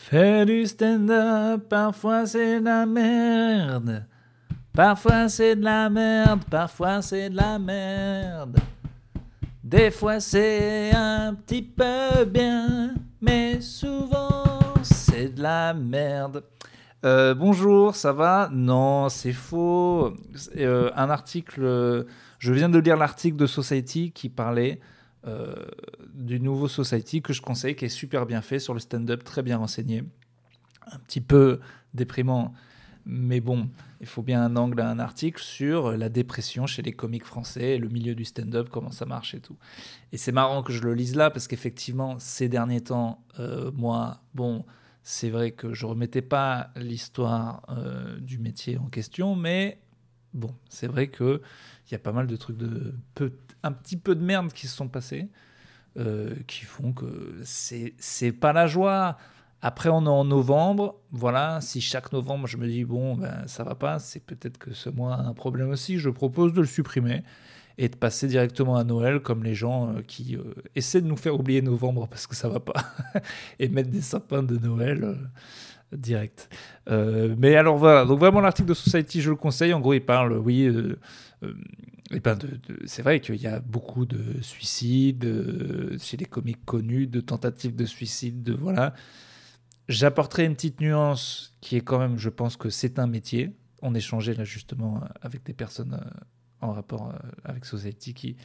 Faire du stand-up, parfois c'est de la merde. Parfois c'est de la merde, parfois c'est de la merde. Des fois c'est un petit peu bien, mais souvent c'est de la merde. Euh, bonjour, ça va? Non, c'est faux. Euh, un article, je viens de lire l'article de Society qui parlait euh, du nouveau Society que je conseille, qui est super bien fait sur le stand-up, très bien renseigné. Un petit peu déprimant, mais bon, il faut bien un angle à un article sur la dépression chez les comiques français, le milieu du stand-up, comment ça marche et tout. Et c'est marrant que je le lise là, parce qu'effectivement, ces derniers temps, euh, moi, bon, c'est vrai que je remettais pas l'histoire euh, du métier en question, mais bon, c'est vrai que il y a pas mal de trucs de peu, un petit peu de merde qui se sont passés, euh, qui font que c'est pas la joie. Après, on est en novembre. Voilà, si chaque novembre je me dis bon, ben ça va pas, c'est peut-être que ce mois a un problème aussi. Je propose de le supprimer et de passer directement à Noël, comme les gens euh, qui euh, essaient de nous faire oublier novembre parce que ça va pas, et mettre des sapins de Noël direct. Euh, mais alors voilà, donc vraiment l'article de Society, je le conseille. En gros, il parle, oui, euh, euh, eh ben c'est vrai qu'il y a beaucoup de suicides chez les comiques connus, de tentatives de suicide, de voilà. J'apporterai une petite nuance qui est quand même, je pense que c'est un métier. On échangeait là justement avec des personnes en rapport avec Society qui,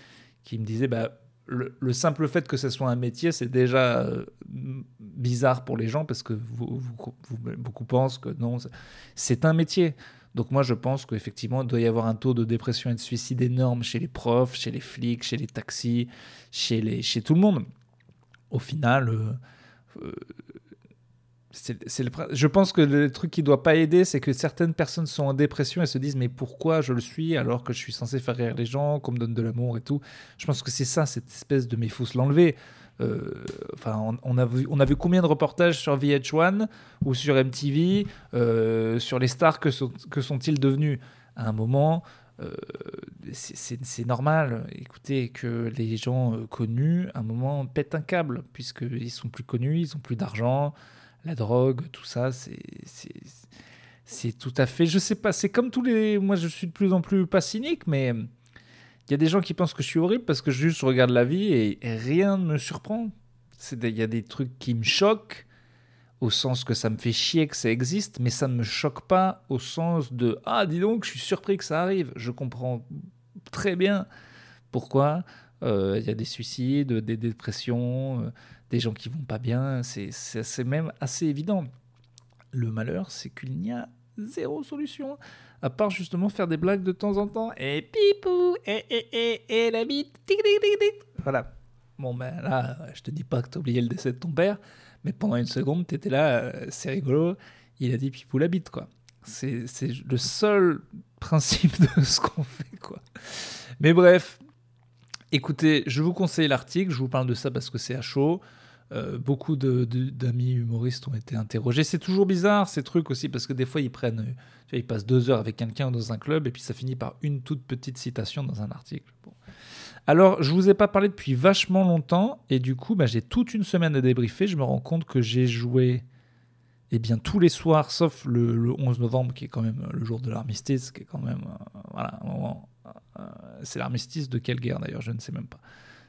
qui me disaient bah, le, le simple fait que ce soit un métier, c'est déjà euh, bizarre pour les gens parce que beaucoup pensent que non, c'est- un métier. Donc moi, je pense qu'effectivement, il doit y avoir un taux de dépression et de suicide énorme chez les profs, chez les flics, chez les taxis, chez tout le monde. Au final, euh, euh, c'est, le, je pense que le truc qui doit pas aider, c'est que certaines personnes sont en dépression et se disent mais pourquoi je le suis alors que je suis censé faire rire les gens, qu'on me donne de l'amour et tout. Je pense que c'est ça, cette espèce de mais faut se l'enlever. Euh, Enfin, on, a vu, on a vu combien de reportages sur VH1 ou sur MTV euh, sur les stars que, sont, que sont-ils devenus? À un moment. euh, c'est normal, écoutez, que les gens euh, connus, à un moment, pètent un câble, puisqu'ils sont plus connus, ils ont plus d'argent, la drogue, tout ça, c'est tout à fait. Je sais pas, c'est comme tous les. Moi, je suis de plus en plus pas cynique, mais il y a des gens qui pensent que je suis horrible parce que je juste regarde la vie et, et rien ne me surprend. Il y a des trucs qui me choquent au sens que ça me fait chier que ça existe, mais ça ne me choque pas au sens de Ah, dis donc, je suis surpris que ça arrive. Je comprends très bien pourquoi euh, il y a des suicides, des dépressions, euh, des gens qui vont pas bien. C'est- même assez évident. Le malheur, c'est qu'il n'y a zéro solution, à part justement faire des blagues de temps en temps. Et pipou, et, et, et, la bite, tic, tic, tic, tic. Voilà. Bon, ben là, je te dis pas que t'as oublié le décès de ton père, mais pendant une seconde, t'étais là, euh, c'est rigolo. Il a dit pipou la bite, quoi. C'est le seul principe de ce qu'on fait, quoi. Mais bref, écoutez, je vous conseille l'article, je vous parle de ça parce que c'est à chaud. Euh, beaucoup d'amis humoristes ont été interrogés. C'est toujours bizarre ces trucs aussi parce que des fois ils prennent, ils passent deux heures avec quelqu'un dans un club et puis ça finit par une toute petite citation dans un article. Bon. Alors je vous ai pas parlé depuis vachement longtemps et du coup bah, j'ai toute une semaine à débriefer. Je me rends compte que j'ai joué eh bien tous les soirs sauf le, le 11 novembre qui est quand même le jour de l'armistice, qui est quand même euh, voilà un moment, c'est l'armistice de quelle guerre d'ailleurs je ne sais même pas.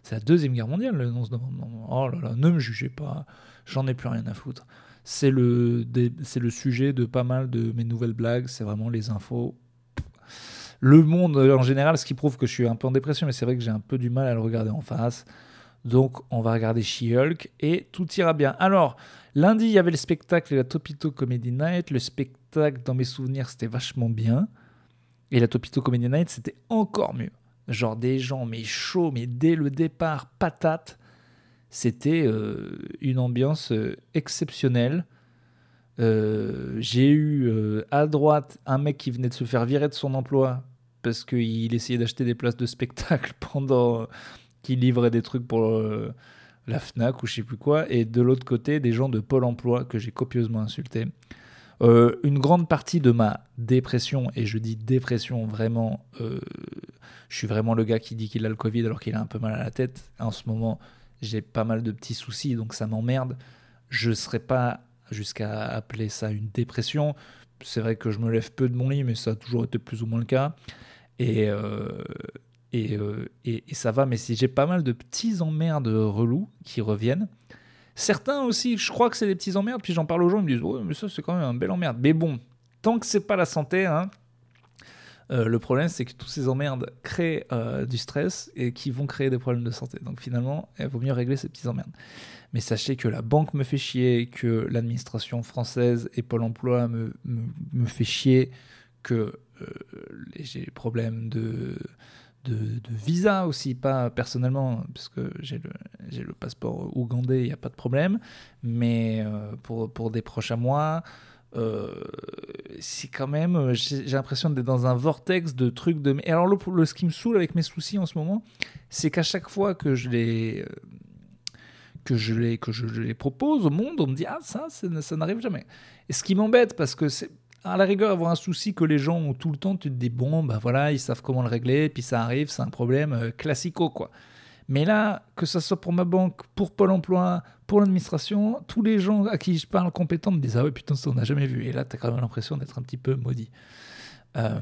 C'est la deuxième guerre mondiale le 11 novembre. Oh là là, ne me jugez pas, j'en ai plus rien à foutre. C'est le, c'est le sujet de pas mal de mes nouvelles blagues, c'est vraiment les infos. Le monde euh, en général, ce qui prouve que je suis un peu en dépression, mais c'est vrai que j'ai un peu du mal à le regarder en face. Donc on va regarder She-Hulk et tout ira bien. Alors, lundi, il y avait le spectacle et la Topito Comedy Night. Le spectacle, dans mes souvenirs, c'était vachement bien. Et la Topito Comedy Night, c'était encore mieux. Genre des gens, mais chauds, mais dès le départ, patates. C'était euh, une ambiance euh, exceptionnelle. Euh, J'ai eu à droite un mec qui venait de se faire virer de son emploi parce qu'il essayait d'acheter des places de spectacle pendant qu'il livrait des trucs pour la FNAC ou je sais plus quoi. Et de l'autre côté, des gens de Pôle emploi que j'ai copieusement insultés. Euh, une grande partie de ma dépression, et je dis dépression vraiment, euh, je suis vraiment le gars qui dit qu'il a le Covid alors qu'il a un peu mal à la tête. En ce moment, j'ai pas mal de petits soucis, donc ça m'emmerde. Je serais pas jusqu'à appeler ça une dépression. C'est vrai que je me lève peu de mon lit, mais ça a toujours été plus ou moins le cas. Et, euh, et, et, et, ça va, mais si j'ai pas mal de petits emmerdes relous qui reviennent. Certains aussi, je crois que c'est des petits emmerdes, puis j'en parle aux gens, ils me disent Ouais, mais ça, c'est quand même un bel emmerde. Mais bon, tant que c'est pas la santé, hein, euh, le problème, c'est que tous ces emmerdes créent euh, du stress et qui vont créer des problèmes de santé. Donc finalement, il vaut mieux régler ces petits emmerdes. Mais sachez que la banque me fait chier, que l'administration française et Pôle emploi me, me, fait chier, que euh, j'ai des problèmes de, de, visa aussi, pas personnellement, parce que j'ai le, le passeport ougandais, il n'y a pas de problème, mais pour, pour des proches à moi. Euh, c'est quand même, euh, j'ai l'impression d'être dans un vortex de trucs de. Et alors, le, ce qui me saoule avec mes soucis en ce moment, c'est qu'à chaque fois que je les. Euh, que je, les, que je, les propose au monde, on me dit Ah, ça, ça, n'arrive jamais. Et ce qui m'embête, parce que c'est à la rigueur, avoir un souci que les gens ont tout le temps, tu te dis Bon, ben voilà, ils savent comment le régler, puis ça arrive, c'est un problème classico, quoi. Mais là, que ce soit pour ma banque, pour Pôle emploi, pour l'administration, tous les gens à qui je parle compétents me disent Ah ouais, putain, ça on n'a jamais vu. Et là, tu as quand même l'impression d'être un petit peu maudit. Euh,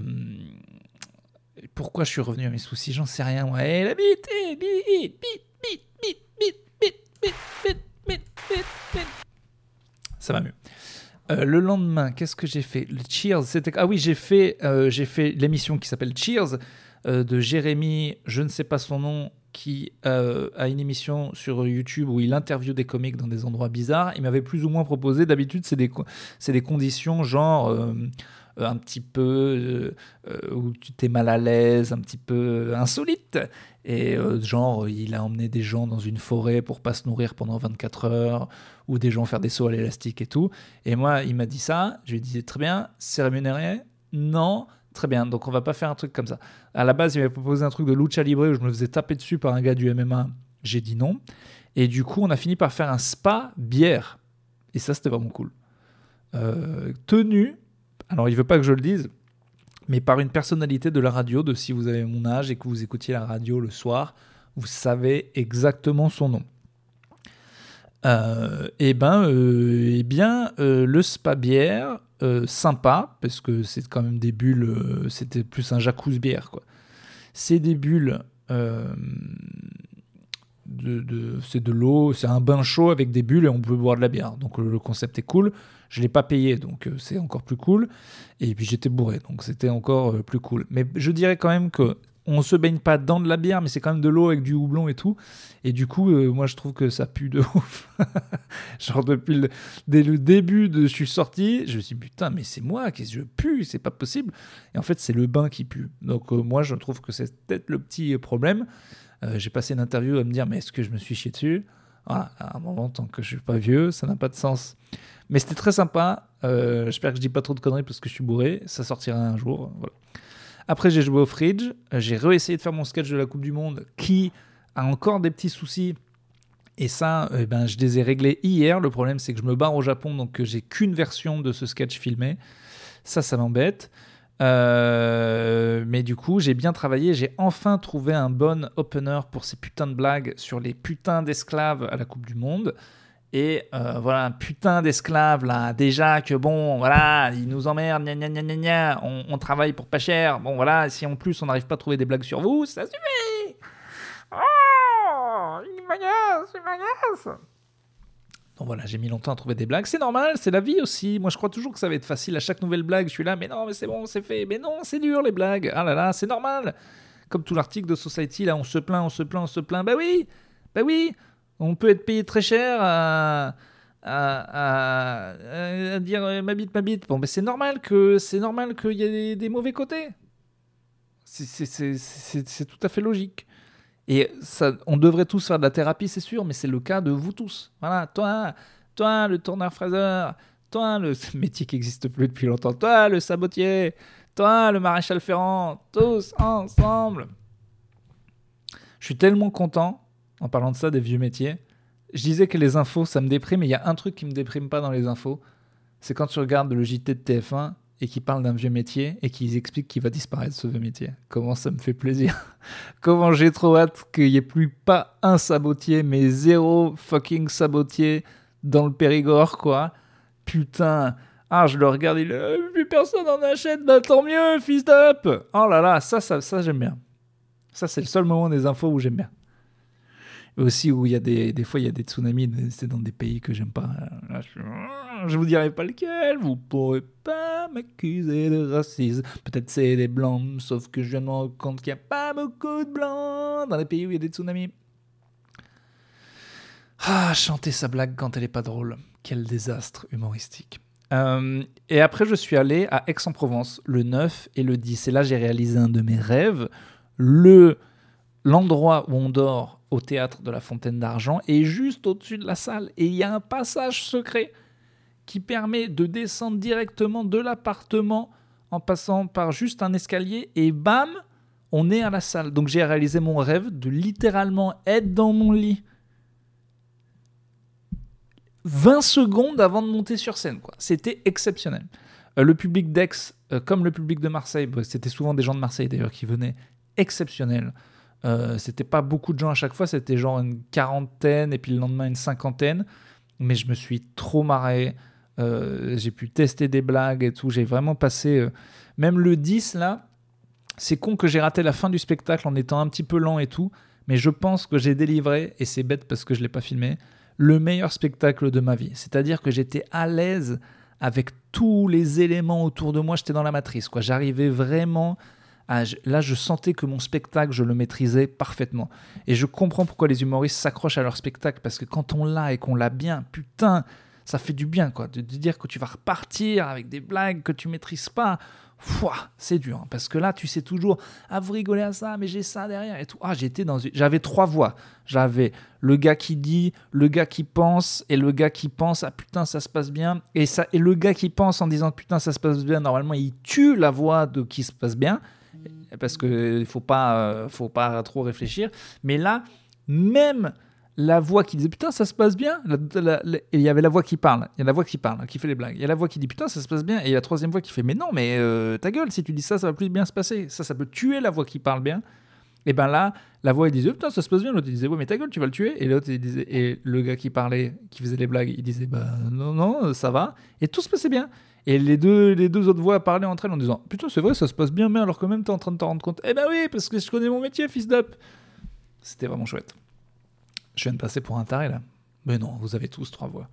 pourquoi je suis revenu à mes soucis J'en sais rien. Eh, la bite, bite, bite, bite, bite, bite, bite, bite, bite, bite, bite, Ça va mieux. Euh, le lendemain, qu'est-ce que j'ai fait? Le Cheers, c'était ah oui, j'ai fait euh, fait l'émission qui s'appelle Cheers de Jérémy, je ne sais pas son nom, qui euh, a une émission sur YouTube où il interviewe des comiques dans des endroits bizarres. Il m'avait plus ou moins proposé, d'habitude, c'est des, des conditions genre euh, un petit peu euh, où tu t'es mal à l'aise, un petit peu insolite. Et genre, il a emmené des gens dans une forêt pour pas se nourrir pendant 24 heures, ou des gens faire des sauts à l'élastique et tout. Et moi, il m'a dit ça. Je lui ai dit, très bien, c'est rémunéré? Non Très bien, donc on va pas faire un truc comme ça. À la base, il m'avait proposé un truc de lucha libre où je me faisais taper dessus par un gars du MMA. J'ai dit non. Et du coup, on a fini par faire un spa bière. Et ça, c'était vraiment cool. Euh, tenu, alors il veut pas que je le dise, mais par une personnalité de la radio, de si vous avez mon âge et que vous écoutiez la radio le soir, vous savez exactement son nom. Euh, et ben, euh, eh bien, euh, le spa bière, sympa, parce que c'est quand même des bulles, c'était plus un jacuzzi bière, quoi. C'est des bulles, de, c'est de l'eau, c'est un bain chaud avec des bulles et on peut boire de la bière. Donc le concept est cool. Je l'ai pas payé, donc c'est encore plus cool. Et puis j'étais bourré, donc c'était encore plus cool. Mais je dirais quand même que on se baigne pas dans de la bière, mais c'est quand même de l'eau avec du houblon et tout. Et du coup, euh, moi, je trouve que ça pue de ouf. Genre, depuis le, dès le début de je suis sorti, je me suis dit, putain, mais c'est moi qui je pue, c'est pas possible. Et en fait, c'est le bain qui pue. Donc, euh, moi, je trouve que c'est peut-être le petit problème. Euh, j'ai passé une interview à me dire, mais est-ce que je me suis chié dessus? Voilà, à un moment, tant que je suis pas vieux, ça n'a pas de sens. Mais c'était très sympa. J'espère que je dis pas trop de conneries parce que je suis bourré. Ça sortira un jour. Voilà. Après, j'ai joué au Fridge. J'ai réessayé de faire mon sketch de la Coupe du Monde qui a encore des petits soucis. Et ça, eh ben, je les ai réglés hier. Le problème, c'est que je me barre au Japon, donc j'ai qu'une version de ce sketch filmé. Ça, ça m'embête. Euh, mais du coup, j'ai bien travaillé. J'ai enfin trouvé un bon opener pour ces putains de blagues sur les putains d'esclaves à la Coupe du Monde. Et euh, voilà, un putain d'esclave là. Déjà que bon, voilà, ils nous emmerdent, gna gna gna gna gna. On, on, travaille pour pas cher. Bon voilà, si en plus on n'arrive pas à trouver des blagues sur vous, ça suffit. Oh, il m'agace, il m'agace. Voilà, j'ai mis longtemps à trouver des blagues. C'est normal, c'est la vie aussi. Moi je crois toujours que ça va être facile à chaque nouvelle blague. Je suis là, mais non, mais c'est bon, c'est fait. Mais non, c'est dur les blagues. Ah là là, c'est normal. Comme tout l'article de Society, là, on se plaint, on se plaint, on se plaint. Bah oui, bah oui. On peut être payé très cher à, dire euh, ma bite, ma bite. Bon, mais c'est normal que c'est normal qu'il y ait des, mauvais côtés. C'est tout à fait logique. Et on devrait tous faire de la thérapie, c'est sûr, mais c'est le cas de vous tous. Voilà, toi, toi, le tourneur-fraiseur, toi, le métier qui n'existe plus depuis longtemps, toi, le sabotier, toi, le maréchal ferrant, tous ensemble. Je suis tellement content en parlant de ça, des vieux métiers. Je disais que les infos, ça me déprime, mais il y a un truc qui me déprime pas dans les infos. C'est quand tu regardes le JT de TF1 et qui parle d'un vieux métier et qu'ils expliquent qu'il va disparaître ce vieux métier. Comment ça me fait plaisir. Comment j'ai trop hâte qu'il n'y ait plus pas un sabotier, mais zéro fucking sabotier dans le Périgord, quoi. putain. Ah, je le regarde, il euh, plus personne en achète, bah tant mieux, fils d'up. Oh là là, ça, ça, ça j'aime bien. Ça, c'est le seul moment des infos où j'aime bien. Aussi où il y a des, des fois il y a des tsunamis, c'est dans des pays que j'aime pas. je, je vous dirai pas lequel, vous pourrez pas m'accuser de racisme. Peut-être c'est des blancs, sauf que je viens de me rendre compte qu'il n'y a pas beaucoup de blancs dans les pays où il y a des tsunamis. Ah, chanter sa blague quand elle est pas drôle. Quel désastre humoristique. Euh, et après, je suis allé à Aix-en-Provence le 9 et le 10. Et là, j'ai réalisé un de mes rêves. Le, l'endroit où on dort au théâtre de la Fontaine d'Argent est juste au-dessus de la salle. Et il y a un passage secret qui permet de descendre directement de l'appartement en passant par juste un escalier. Et bam, on est à la salle. Donc j'ai réalisé mon rêve de littéralement être dans mon lit 20 secondes avant de monter sur scène. Quoi. C'était exceptionnel. Euh, le public d'Aix, euh, comme le public de Marseille, bah, c'était souvent des gens de Marseille d'ailleurs qui venaient, exceptionnel. Euh, c'était pas beaucoup de gens à chaque fois, c'était genre une quarantaine et puis le lendemain une cinquantaine. Mais je me suis trop marré. j'ai pu tester des blagues et tout. J'ai vraiment passé. même le 10 là, c'est con que j'ai raté la fin du spectacle en étant un petit peu lent et tout. Mais je pense que j'ai délivré, et c'est bête parce que je l'ai pas filmé, le meilleur spectacle de ma vie. C'est-à-dire que j'étais à l'aise avec tous les éléments autour de moi, j'étais dans la matrice. quoi. J'arrivais vraiment à... Là, je sentais que mon spectacle, je le maîtrisais parfaitement. Et je comprends pourquoi les humoristes s'accrochent à leur spectacle, parce que quand on l'a et qu'on l'a bien, putain, ça fait du bien, quoi. De, de dire que tu vas repartir avec des blagues que tu maîtrises pas c'est dur, hein, parce que là, tu sais toujours, ah, vous rigolez à ça, mais j'ai ça derrière et tout. Ah, j'étais dans J'avais trois voix. J'avais le gars qui dit, le gars qui pense, et le gars qui pense, ah putain, ça se passe bien. Et, ça, et le gars qui pense en disant, putain, ça se passe bien, normalement, il tue la voix de qui se passe bien, parce qu'il faut pas, euh, faut pas trop réfléchir. Mais là, même la voix qui disait putain ça se passe bien. Il y avait la voix qui parle. Il y a la voix qui parle qui fait les blagues. Il y a la voix qui dit putain ça se passe bien. Et il y a la troisième voix qui fait mais non mais euh, ta gueule si tu dis ça ça va plus bien se passer. Ça ça peut tuer la voix qui parle bien. Et ben là la voix il disait putain ça se passe bien. L'autre disait ouais mais ta gueule tu vas le tuer. Et l'autre disait et le gars qui parlait qui faisait les blagues il disait bah non non ça va. Et tout se passait bien et les deux, les deux autres voix parlaient entre elles en disant Putain, c'est vrai, ça se passe bien, mais alors quand même, t'es en train de t'en rendre compte. Eh ben oui, parce que je connais mon métier, fils d'up. C'était vraiment chouette. Je viens de passer pour un taré là. Mais non, vous avez tous trois voix.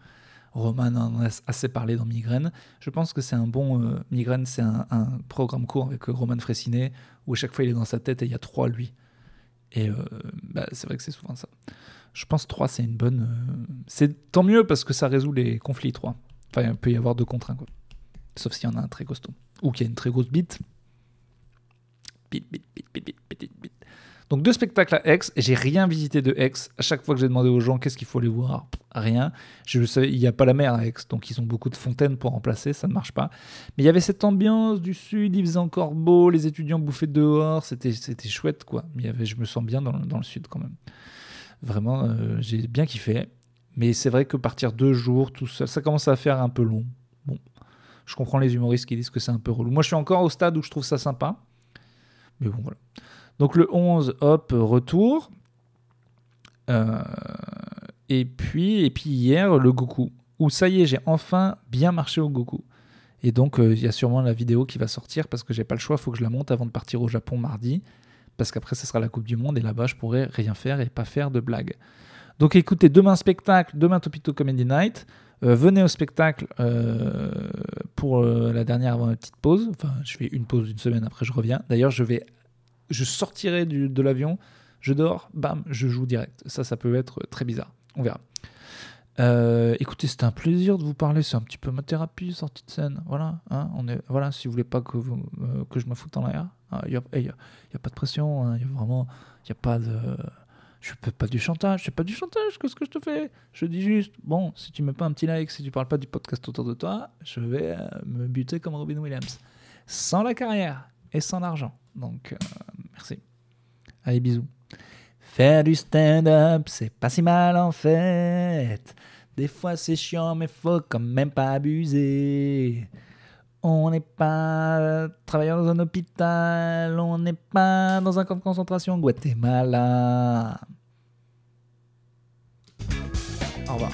Roman en a assez parlé dans Migraine. Je pense que c'est un bon. Euh, Migraine, c'est un, programme court avec euh, Roman Fressinet où à chaque fois il est dans sa tête et il y a trois lui. Et euh, bah, c'est vrai que c'est souvent ça. Je pense trois, c'est une bonne. c'est tant mieux parce que ça résout les conflits, trois. Enfin, il peut y avoir deux contre un, quoi. Sauf s'il y en a un très costaud. Ou qu'il y a une très grosse bite. Bite, bite, bite, bite, bite, bite. Donc deux spectacles à Aix, j'ai rien visité de Aix. À chaque fois que j'ai demandé aux gens qu'est-ce qu'il faut aller voir, rien. Il n'y a pas la mer à Aix, donc ils ont beaucoup de fontaines pour remplacer, ça ne marche pas. Mais il y avait cette ambiance du sud, il faisait encore beau, les étudiants bouffaient dehors, c'était, c'était chouette quoi. Mais je me sens bien dans, dans le sud quand même. Vraiment, euh, j'ai bien kiffé. Mais c'est vrai que partir deux jours tout seul, ça commence à faire un peu long. Je comprends les humoristes qui disent que c'est un peu relou. Moi, je suis encore au stade où je trouve ça sympa. Mais bon, voilà. Donc le 11, hop, retour. Euh, et, puis, et puis hier, le Goku. Où ça y est, j'ai enfin bien marché au Goku. Et donc, euh, il y a sûrement la vidéo qui va sortir parce que j'ai pas le choix, il faut que je la monte avant de partir au Japon mardi. Parce qu'après, ce sera la Coupe du Monde et là-bas, je pourrai rien faire et pas faire de blagues. Donc écoutez, demain spectacle, demain Topito Comedy Night. Euh, venez au spectacle pour la dernière avant la petite pause. Enfin, je fais une pause d'une semaine, après je reviens. D'ailleurs, je vais je sortirai de l'avion, je dors, bam, je joue direct. Ça, ça peut être très bizarre. On verra. Euh, écoutez, c'était un plaisir de vous parler. C'est un petit peu ma thérapie, sortie de scène. Voilà, hein, on est, voilà si vous voulez pas que, euh, que je me foute en l'air, il hein, n'y a, a, pas de pression. Il hein, y a vraiment, il a pas de, je fais pas du chantage. C'est pas du chantage. Qu'est-ce que je te fais Je dis juste, bon, si tu mets pas un petit like, si tu parles pas du podcast autour de toi, je vais euh, me buter comme Robin Williams, sans la carrière et sans l'argent. Donc, Merci. Allez, bisous. Faire du stand-up, c'est pas si mal en fait. Des fois c'est chiant, mais faut quand même pas abuser. On n'est pas travailleur dans un hôpital, on n'est pas dans un camp de concentration Guatemala. Au revoir.